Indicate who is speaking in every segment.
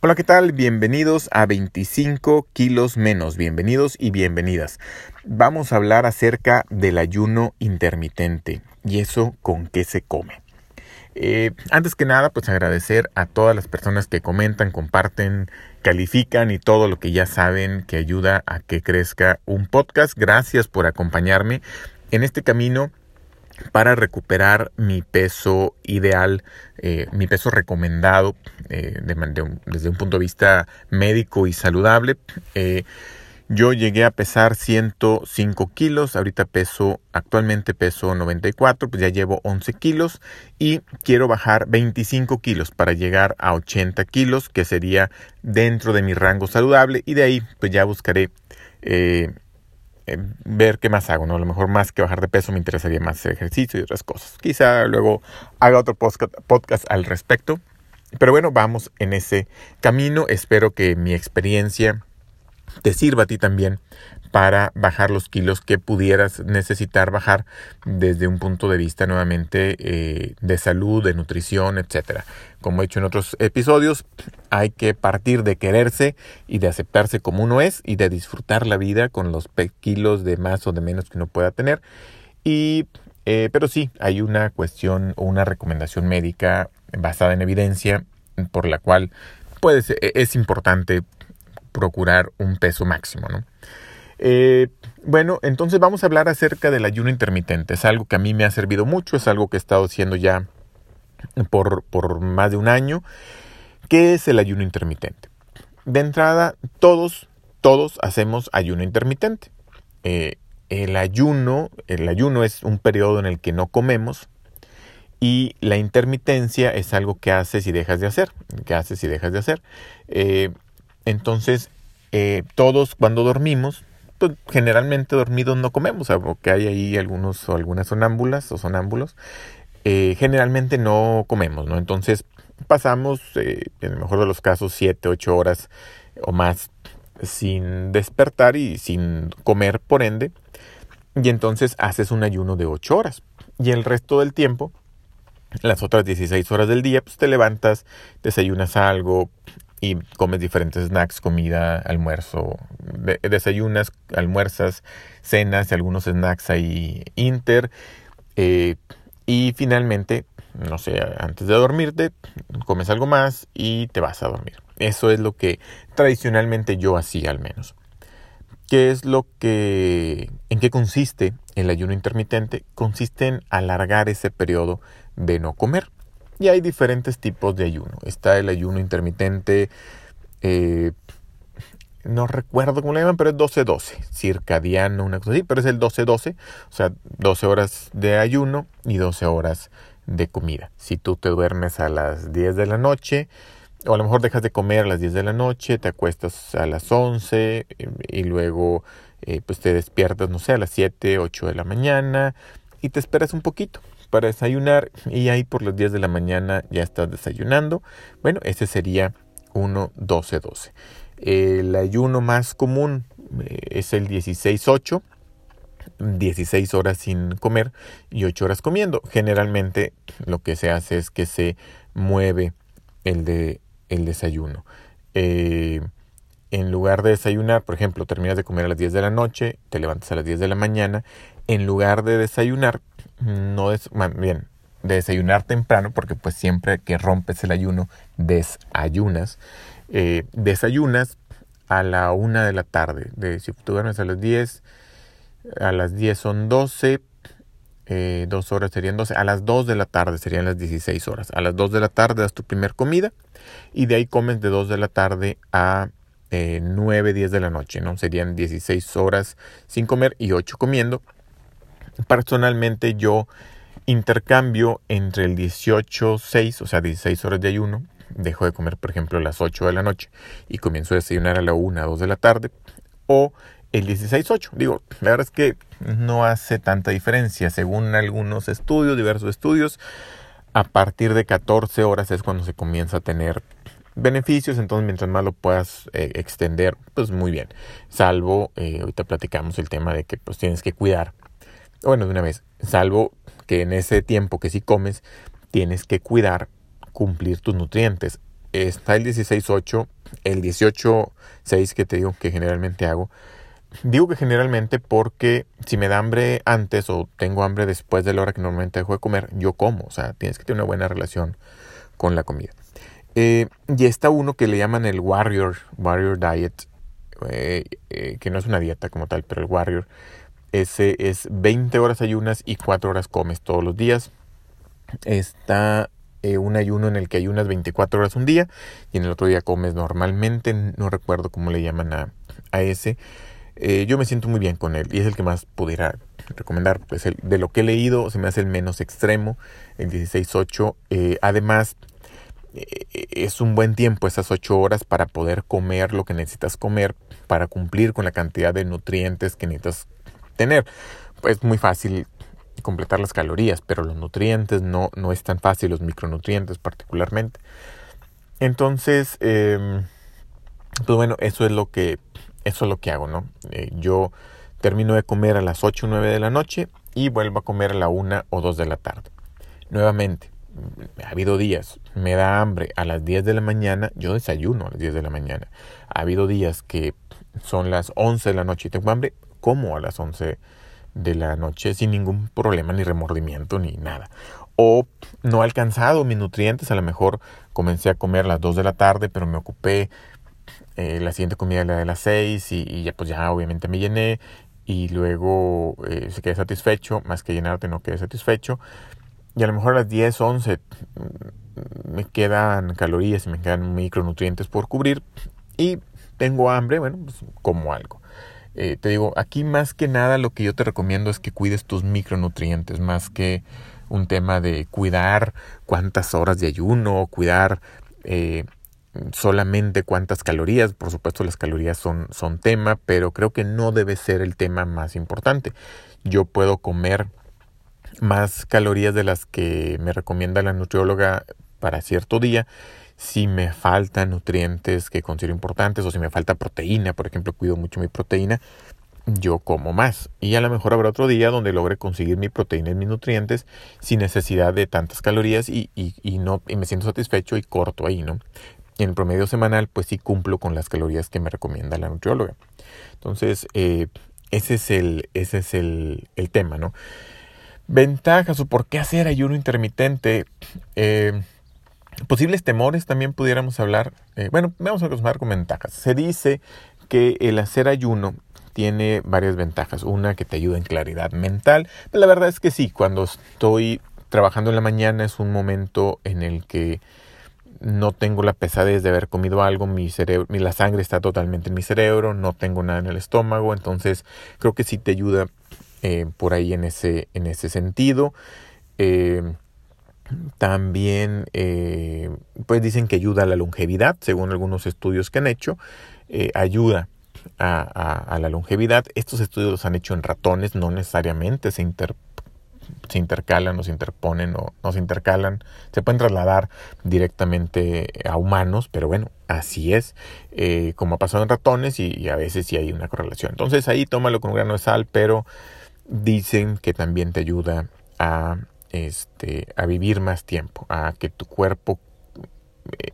Speaker 1: Hola, ¿qué tal? Bienvenidos a 25 kilos menos. Bienvenidos y bienvenidas. Vamos a hablar acerca del ayuno intermitente y eso con qué se come. Eh, antes que nada, pues agradecer a todas las personas que comentan, comparten, califican y todo lo que ya saben que ayuda a que crezca un podcast. Gracias por acompañarme en este camino para recuperar mi peso ideal, eh, mi peso recomendado eh, desde un punto de vista médico y saludable. Eh, yo llegué a pesar 105 kilos, ahorita peso, actualmente peso 94, pues ya llevo 11 kilos y quiero bajar 25 kilos para llegar a 80 kilos, que sería dentro de mi rango saludable y de ahí pues ya buscaré eh, ver qué más hago, ¿no? A lo mejor más que bajar de peso me interesaría más ejercicio y otras cosas. Quizá luego haga otro podcast al respecto. Pero bueno, vamos en ese camino. Espero que mi experiencia te sirva a ti también para bajar los kilos que pudieras necesitar bajar desde un punto de vista nuevamente eh, de salud, de nutrición, etcétera. Como he hecho en otros episodios, hay que partir de quererse y de aceptarse como uno es y de disfrutar la vida con los kilos de más o de menos que uno pueda tener. Y, eh, pero sí, hay una cuestión o una recomendación médica basada en evidencia por la cual puede e-, es importante procurar un peso máximo, ¿no? Eh, bueno, entonces vamos a hablar acerca del ayuno intermitente. Es algo que a mí me ha servido mucho, es algo que he estado haciendo ya por, por más de un año. ¿Qué es el ayuno intermitente? De entrada, todos, todos hacemos ayuno intermitente. Eh, el ayuno, el ayuno es un periodo en el que no comemos y la intermitencia es algo que haces y dejas de hacer, que haces y dejas de hacer. Eh, entonces, todos cuando dormimos pues, generalmente dormidos no comemos, porque hay ahí algunos o algunas sonámbulas o sonámbulos, eh, generalmente no comemos, ¿no? Entonces pasamos, eh, en el mejor de los casos, 7, 8 horas o más sin despertar y sin comer, por ende, y entonces haces un ayuno de 8 horas. Y el resto del tiempo, las otras 16 horas del día, pues te levantas, desayunas algo, y comes diferentes snacks, comida, almuerzo, desayunas, almuerzas, cenas algunos snacks ahí inter. Eh, y finalmente, no sé, antes de dormirte, comes algo más y te vas a dormir. Eso es lo que tradicionalmente yo hacía al menos. ¿Qué es lo que, en qué consiste el ayuno intermitente? Consiste en alargar ese periodo de no comer. Y hay diferentes tipos de ayuno. Está el ayuno intermitente, eh, no recuerdo cómo le llaman, pero es 12-12, circadiano, una cosa así, pero es el 12-12, o sea, 12 horas de ayuno y 12 horas de comida. Si tú te duermes a las 10 de la noche, o a lo mejor dejas de comer a las 10 de la noche, te acuestas a las 11 eh, y luego eh, pues te despiertas, no sé, a las 7, 8 de la mañana y te esperas un poquito para desayunar y ahí por las 10 de la mañana ya estás desayunando. Bueno, ese sería 1, 12, 12. El ayuno más común eh, es el 16-8. 16 horas sin comer y 8 horas comiendo. Generalmente lo que se hace es que se mueve el, de, el desayuno. Eh, en lugar de desayunar, por ejemplo, terminas de comer a las 10 de la noche, te levantas a las 10 de la mañana, en lugar de desayunar, no es, bien, de desayunar temprano, porque pues siempre que rompes el ayuno, desayunas, eh, desayunas a la una de la tarde, de, si tú duermes a las 10, a las 10 son 12, eh, dos horas serían 12, a las 2 de la tarde serían las 16 horas, a las 2 de la tarde das tu primer comida y de ahí comes de 2 de la tarde a eh, 9, 10 de la noche, ¿no? Serían 16 horas sin comer y 8 comiendo. Personalmente yo intercambio entre el 18-6, o sea, 16 horas de ayuno, dejo de comer, por ejemplo, a las 8 de la noche y comienzo a desayunar a la 1, 2 de la tarde, o el 16-8. Digo, la verdad es que no hace tanta diferencia. Según algunos estudios, diversos estudios, a partir de 14 horas es cuando se comienza a tener beneficios, entonces mientras más lo puedas eh, extender, pues muy bien. Salvo, eh, ahorita platicamos el tema de que pues tienes que cuidar, bueno, de una vez, salvo que en ese tiempo que sí comes, tienes que cuidar, cumplir tus nutrientes. está el 16-8, el 18-6 que te digo que generalmente hago. Digo que generalmente porque si me da hambre antes o tengo hambre después de la hora que normalmente dejo de comer, yo como. O sea, tienes que tener una buena relación con la comida. Eh, y está uno que le llaman el Warrior, Warrior Diet, eh, eh, que no es una dieta como tal, pero el Warrior. Ese es 20 horas ayunas y 4 horas comes todos los días. Está un ayuno en el que ayunas 24 horas un día y en el otro día comes normalmente. No recuerdo cómo le llaman a, a ese. yo me siento muy bien con él y es el que más pudiera recomendar. Pues el, de lo que he leído se me hace el menos extremo, el 16-8. además, eh, es un buen tiempo esas ocho horas para poder comer lo que necesitas comer para cumplir con la cantidad de nutrientes que necesitas tener. Es muy fácil completar las calorías, pero los nutrientes no, no es tan fácil, los micronutrientes particularmente. Entonces, em, pues bueno, eso es lo que, eso es lo que hago, ¿no? Eh, yo termino de comer a las 8 o 9 de la noche y vuelvo a comer a la 1 o 2 de la tarde. Nuevamente, ha habido días, me da hambre a las 10 de la mañana, yo desayuno a las 10 de la mañana. Ha habido días que son las 11 de la noche y tengo hambre, como a las 11 de la noche sin ningún problema, ni remordimiento, ni nada. O no he alcanzado mis nutrientes, a lo mejor comencé a comer a las 2 de la tarde, pero me ocupé eh, la siguiente comida la de las 6 y, ya pues obviamente me llené y luego eh, se quedé satisfecho, más que llenarte no quedé satisfecho y a lo mejor a las 10, 11 mm, me quedan calorías y me quedan micronutrientes por cubrir y tengo hambre, bueno, pues como algo. Eh, te digo, aquí más que nada lo que yo te recomiendo es que cuides tus micronutrientes, más que un tema de cuidar cuántas horas de ayuno, cuidar eh, solamente cuántas calorías. Por supuesto, las calorías son, son tema, pero creo que no debe ser el tema más importante. Yo puedo comer más calorías de las que me recomienda la nutrióloga para cierto día. Si me faltan nutrientes que considero importantes o si me falta proteína, por ejemplo, cuido mucho mi proteína, yo como más. Y a lo mejor habrá otro día donde logre conseguir mi proteína y mis nutrientes sin necesidad de tantas calorías y, y, no, y me siento satisfecho y corto ahí, ¿no? En el promedio semanal, pues sí cumplo con las calorías que me recomienda la nutrióloga. Entonces, eh, ese es el, ese es el, el tema, ¿no? Ventajas o por qué hacer ayuno intermitente. Eh, posibles temores también pudiéramos hablar. Eh, bueno, vamos a empezar con ventajas. Se dice que el hacer ayuno tiene varias ventajas. Una que te ayuda en claridad mental. la verdad es que sí, cuando estoy trabajando en la mañana es un momento en el que no tengo la pesadez de haber comido algo, mi cerebro, la sangre está totalmente en mi cerebro, no tengo nada en el estómago, entonces creo que sí te ayuda eh, por ahí en ese, en ese sentido. Eh, también eh, pues dicen que ayuda a la longevidad, según algunos estudios que han hecho, ayuda a, la longevidad. Estos estudios los han hecho en ratones, no necesariamente se, se intercalan o se interponen o no se intercalan, se pueden trasladar directamente a humanos, pero bueno, así es, como ha pasado en ratones y, y, a veces sí hay una correlación. Entonces ahí tómalo con un grano de sal, pero dicen que también te ayuda a, este, a vivir más tiempo, a que tu cuerpo eh,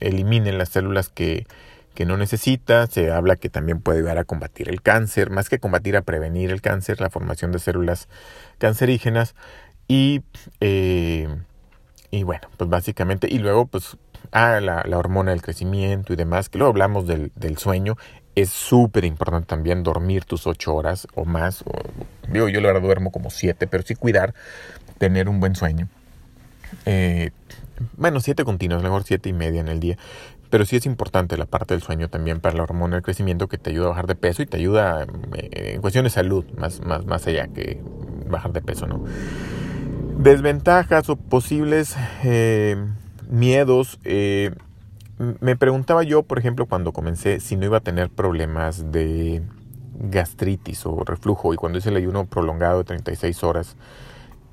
Speaker 1: elimine las células que, que no necesita. Se habla que también puede ayudar a combatir el cáncer, más que combatir, a prevenir el cáncer, la formación de células cancerígenas. Y, eh, y bueno, pues básicamente, y luego pues ah, la, la, hormona del crecimiento y demás, que luego hablamos del, del sueño. Es súper importante también dormir tus ocho horas o más. Digo, yo la verdad duermo como siete, pero sí cuidar, tener un buen sueño. Eh, bueno, siete continuos, mejor siete y media en el día. Pero sí es importante la parte del sueño también para la hormona del crecimiento que te ayuda a bajar de peso y te ayuda eh, en cuestión de salud, más, más, más allá que bajar de peso, ¿no? Desventajas o posibles eh, miedos. Me preguntaba yo, por ejemplo, cuando comencé, si no iba a tener problemas de gastritis o reflujo. Y cuando hice el ayuno prolongado de 36 horas,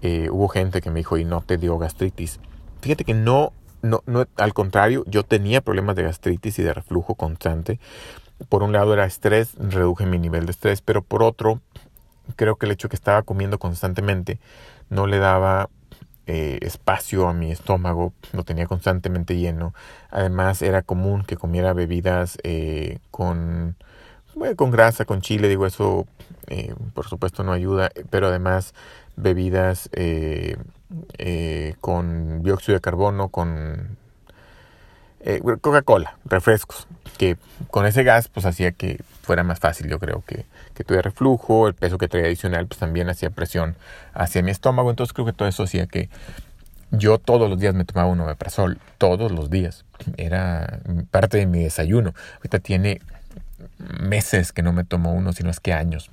Speaker 1: eh, hubo gente que me dijo, y no te dio gastritis. Fíjate que no, no, no, al contrario, yo tenía problemas de gastritis y de reflujo constante. Por un lado era estrés, reduje mi nivel de estrés, pero por otro, creo que el hecho que estaba comiendo constantemente no le daba eh, espacio a mi estómago, lo tenía constantemente lleno. Además era común que comiera bebidas eh, con, con grasa, con chile, digo eso por supuesto no ayuda, pero además bebidas con dióxido de carbono, con Coca-Cola, refrescos, que con ese gas pues hacía que fuera más fácil, yo creo que, que tuviera reflujo, el peso que traía adicional pues también hacía presión hacia mi estómago, entonces creo que todo eso hacía que yo todos los días me tomaba un omeprazol, todos los días, era parte de mi desayuno, ahorita tiene meses que no me tomo uno, sino es que años.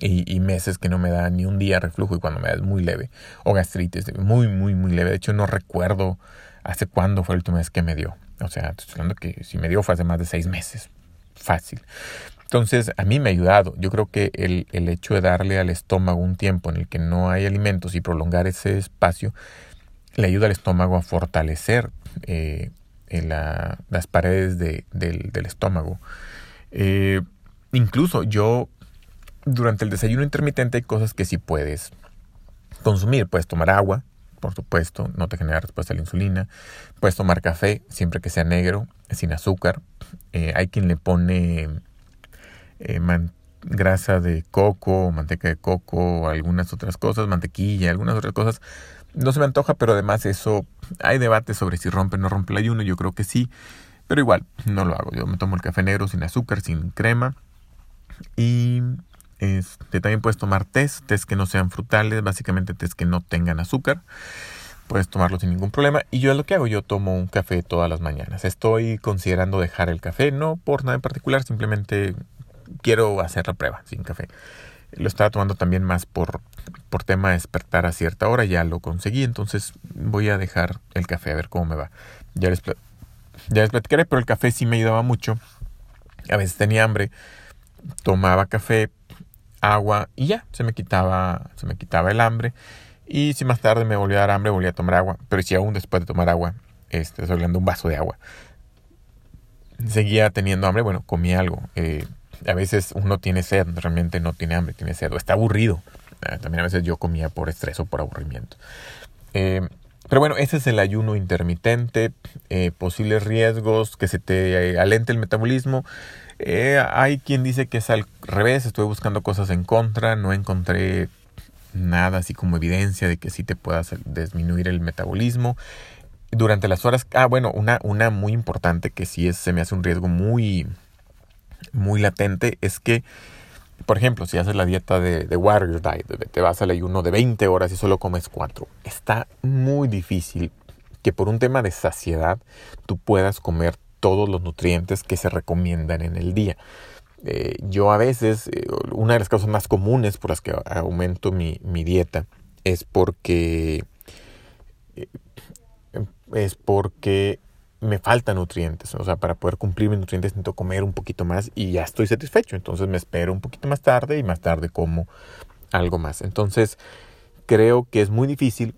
Speaker 1: Y, meses que no me da ni un día reflujo y cuando me da es muy leve. O gastritis, muy, muy, muy leve. De hecho, no recuerdo hace cuándo fue el último mes que me dio. O sea, estoy hablando que si me dio fue hace más de seis meses. Fácil. Entonces, a mí me ha ayudado. Yo creo que el, el hecho de darle al estómago un tiempo en el que no hay alimentos y prolongar ese espacio le ayuda al estómago a fortalecer eh, la, las paredes de, del, del, estómago. Eh, incluso yo, durante el desayuno intermitente hay cosas que sí puedes consumir. Puedes tomar agua, por supuesto, no te genera respuesta a la insulina. Puedes tomar café, siempre que sea negro, sin azúcar. Eh, hay quien le pone eh, grasa de coco, manteca de coco, algunas otras cosas, mantequilla, algunas otras cosas. No se me antoja, pero además eso, hay debate sobre si rompe o no rompe el ayuno, yo creo que sí, pero igual, no lo hago. Yo me tomo el café negro sin azúcar, sin crema y este, también puedes tomar test, test que no sean frutales, básicamente test que no tengan azúcar. Puedes tomarlo sin ningún problema. Y yo es lo que hago, yo tomo un café todas las mañanas. Estoy considerando dejar el café, no por nada en particular, simplemente quiero hacer la prueba sin café. Lo estaba tomando también más por, por tema de despertar a cierta hora, ya lo conseguí, entonces voy a dejar el café a ver cómo me va. Ya les, ya les platicaré, pero el café sí me ayudaba mucho. A veces tenía hambre, tomaba café, agua y ya, se me quitaba, se me quitaba el hambre. Y si más tarde me volvía a dar hambre, volvía a tomar agua. Pero si aún después de tomar agua, este, estoy hablando un vaso de agua, seguía teniendo hambre, bueno, comía algo. Eh, a veces uno tiene sed, realmente no tiene hambre, tiene sed, o está aburrido. Ah, también a veces yo comía por estrés o por aburrimiento. Eh, pero bueno, ese es el ayuno intermitente, eh, posibles riesgos, que se te alente el metabolismo. Eh, hay quien dice que es al revés, estuve buscando cosas en contra, no encontré nada así como evidencia de que sí te puedas disminuir el metabolismo. Durante las horas, ah bueno, una, una muy importante que sí es, se me hace un riesgo muy, muy latente es que, por ejemplo, si haces la dieta de, de Warrior Diet, te vas al ayuno de 20 horas y solo comes 4, está muy difícil que por un tema de saciedad tú puedas comer todos los nutrientes que se recomiendan en el día. Eh, yo a veces, eh, una de las causas más comunes por las que aumento mi, mi dieta es porque eh, es porque me faltan nutrientes. O sea, para poder cumplir mis nutrientes necesito comer un poquito más y ya estoy satisfecho. Entonces me espero un poquito más tarde y más tarde como algo más. Entonces creo que es muy difícil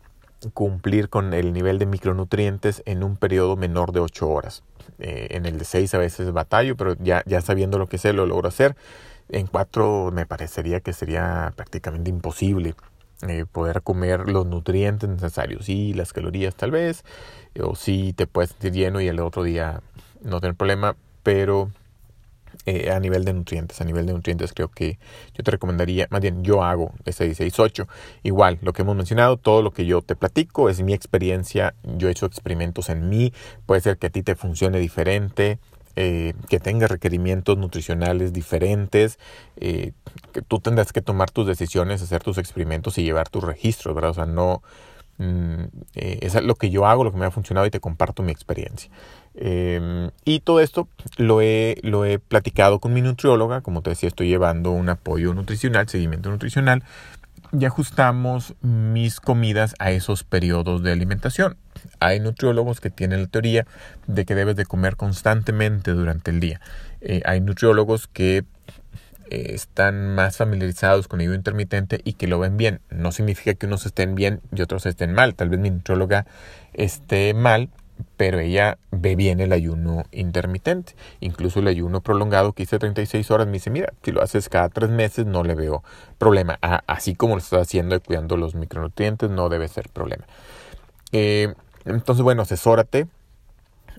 Speaker 1: cumplir con el nivel de micronutrientes en un periodo menor de 8 horas. Eh, en el de 6 a veces batallo, pero ya, ya sabiendo lo que sé lo logro hacer. En 4 me parecería que sería prácticamente imposible eh, poder comer los nutrientes necesarios. Sí, las calorías tal vez, o sí te puedes sentir lleno y el otro día no tener problema, pero eh, a nivel de nutrientes. A nivel de nutrientes creo que yo te recomendaría, más bien yo hago ese 16-8. Igual, lo que hemos mencionado, todo lo que yo te platico es mi experiencia. Yo he hecho experimentos en mí. Puede ser que a ti te funcione diferente. Eh, que tenga requerimientos nutricionales diferentes, eh, que tú tendrás que tomar tus decisiones, hacer tus experimentos y llevar tus registros, ¿verdad? O sea, no, Mm, eh, es lo que yo hago, lo que me ha funcionado y te comparto mi experiencia. Em, y todo esto lo he, lo he platicado con mi nutrióloga, como te decía, estoy llevando un apoyo nutricional, seguimiento nutricional, y ajustamos mis comidas a esos periodos de alimentación. Hay nutriólogos que tienen la teoría de que debes de comer constantemente durante el día. Eh, hay nutriólogos que eh, están más familiarizados con el ayuno intermitente y que lo ven bien. No significa que unos estén bien y otros estén mal. Tal vez mi nutróloga esté mal, pero ella ve bien el ayuno intermitente. Incluso el ayuno prolongado que hice 36 horas me dice, mira, si lo haces cada tres meses no le veo problema. así como lo estás haciendo y cuidando los micronutrientes no debe ser problema. Eh, entonces, bueno, asesórate,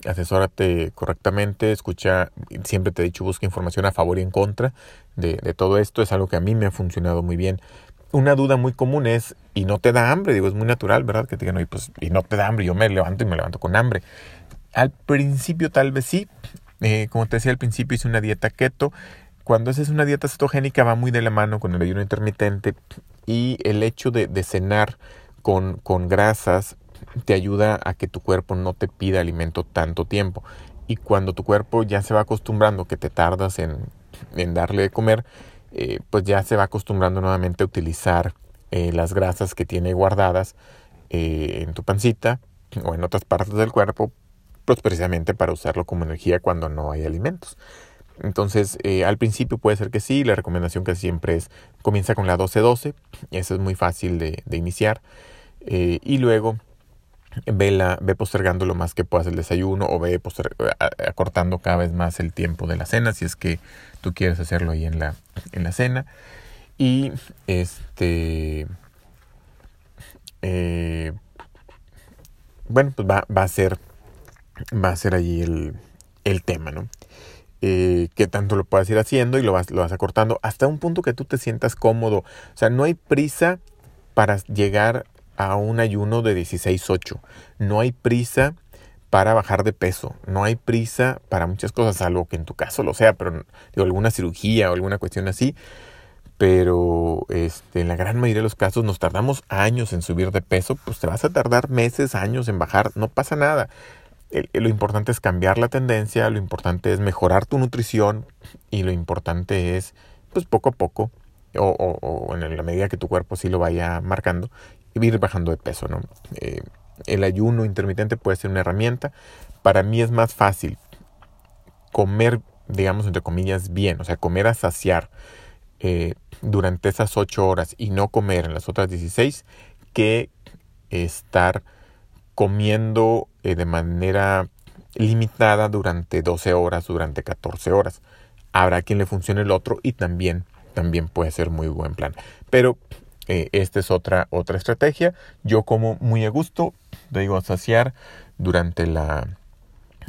Speaker 1: asesórate correctamente, escucha, siempre te he dicho, busca información a favor y en contra de, de todo esto. Es algo que a mí me ha funcionado muy bien una duda muy común es, ¿y no te da hambre? Digo, es muy natural, ¿verdad? Que te digan, pues, y no te da hambre, yo me levanto y me levanto con hambre. Al principio tal vez sí, eh, como te decía al principio hice una dieta keto. Cuando haces una dieta cetogénica va muy de la mano con el ayuno intermitente y el hecho de, cenar con, con grasas te ayuda a que tu cuerpo no te pida alimento tanto tiempo. Y cuando tu cuerpo ya se va acostumbrando que te tardas en, darle de comer, eh, pues ya se va acostumbrando nuevamente a utilizar eh, las grasas que tiene guardadas eh, en tu pancita o en otras partes del cuerpo, pues precisamente para usarlo como energía cuando no hay alimentos. Entonces, al principio puede ser que sí, la recomendación que siempre es comienza con la 12-12, eso es muy fácil de iniciar, y luego ve, ve postergando lo más que puedas el desayuno o ve acortando cada vez más el tiempo de la cena si es que tú quieres hacerlo ahí en la, en la cena. Y este... Eh, bueno, pues va, va, a ser va a ser allí el, el tema, ¿no? Eh, que tanto lo puedas ir haciendo y lo vas, lo vas acortando hasta un punto que tú te sientas cómodo. O sea, no hay prisa para llegar a un ayuno de 16-8. No hay prisa para bajar de peso. No hay prisa para muchas cosas, salvo que en tu caso lo sea, pero alguna cirugía o alguna cuestión así. Pero este, en la gran mayoría de los casos nos tardamos años en subir de peso, pues te vas a tardar meses, años en bajar, no pasa nada. lo importante es cambiar la tendencia, lo importante es mejorar tu nutrición y lo importante es, pues poco a poco, o, o en la medida que tu cuerpo sí lo vaya marcando, ir bajando de peso, ¿no? Eh, el ayuno intermitente puede ser una herramienta. Para mí es más fácil comer, digamos, entre comillas, bien, o sea, comer a saciar eh, durante esas 8 horas y no comer en las otras 16 que estar comiendo eh, de manera limitada durante 12 horas, durante 14 horas. Habrá quien le funcione el otro y también, también puede ser muy buen plan. Pero eh, esta es otra, otra estrategia. Yo como muy a gusto, te digo, saciar durante la,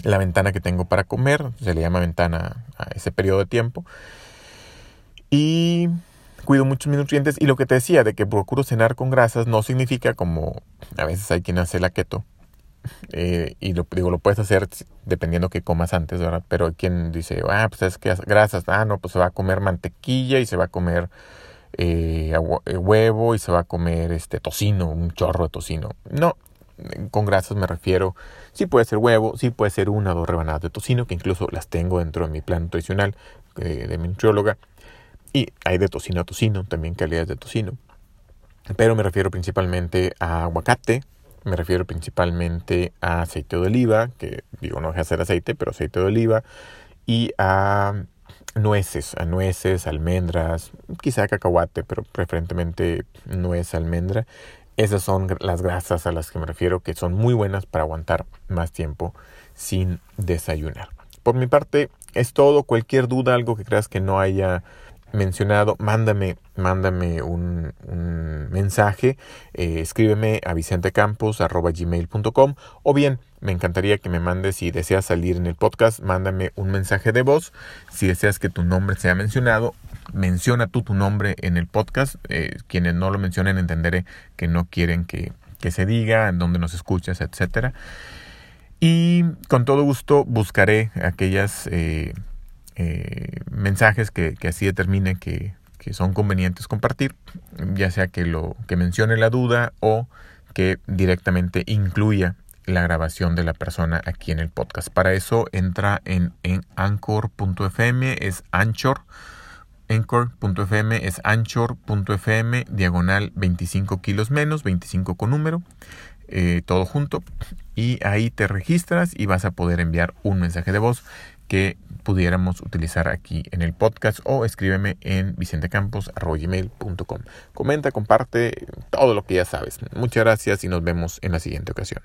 Speaker 1: la ventana que tengo para comer. Se le llama ventana a ese periodo de tiempo. Y cuido muchos mis nutrientes. Y lo que te decía de que procuro cenar con grasas no significa como a veces hay quien hace la keto. Eh, y lo, digo, lo puedes hacer dependiendo que comas antes, ¿verdad? Pero hay quien dice, ah, pues es que grasas, ah, no, pues se va a comer mantequilla y se va a comer eh, eh, huevo y se va a comer este tocino, un chorro de tocino. No, con grasas me refiero, sí puede ser huevo, sí puede ser una o dos rebanadas de tocino, que incluso las tengo dentro de mi plan nutricional eh, de mi nutrióloga. Y hay de tocino a tocino, también calidades de tocino. Pero me refiero principalmente a aguacate, me refiero principalmente a aceite de oliva, que digo no deja de ser aceite, pero aceite de oliva, y a nueces, a nueces, almendras, quizá cacahuate, pero preferentemente nuez, almendra. Esas son las grasas a las que me refiero que son muy buenas para aguantar más tiempo sin desayunar. Por mi parte es todo. Cualquier duda, algo que creas que no haya mencionado, mándame, mándame un, mensaje, eh, escríbeme a vicentecampos.gmail.com o bien me encantaría que me mandes si deseas salir en el podcast, mándame un mensaje de voz. Si deseas que tu nombre sea mencionado, menciona tú tu nombre en el podcast. Eh, quienes no lo mencionen entenderé que no quieren que, que se diga, en dónde nos escuchas, etcétera. Y con todo gusto buscaré aquellas eh, eh, mensajes que, así determine que, son convenientes compartir, ya sea que lo que mencione la duda o que directamente incluya la grabación de la persona aquí en el podcast. Para eso entra en, en anchor.fm, es anchor. Anchor.fm es anchor.fm diagonal 25 kilos menos, 25 con número, eh, todo junto. Y ahí te registras y vas a poder enviar un mensaje de voz que pudiéramos utilizar aquí en el podcast o escríbeme en vicentecampos.com. Comenta, comparte todo lo que ya sabes. Muchas gracias y nos vemos en la siguiente ocasión.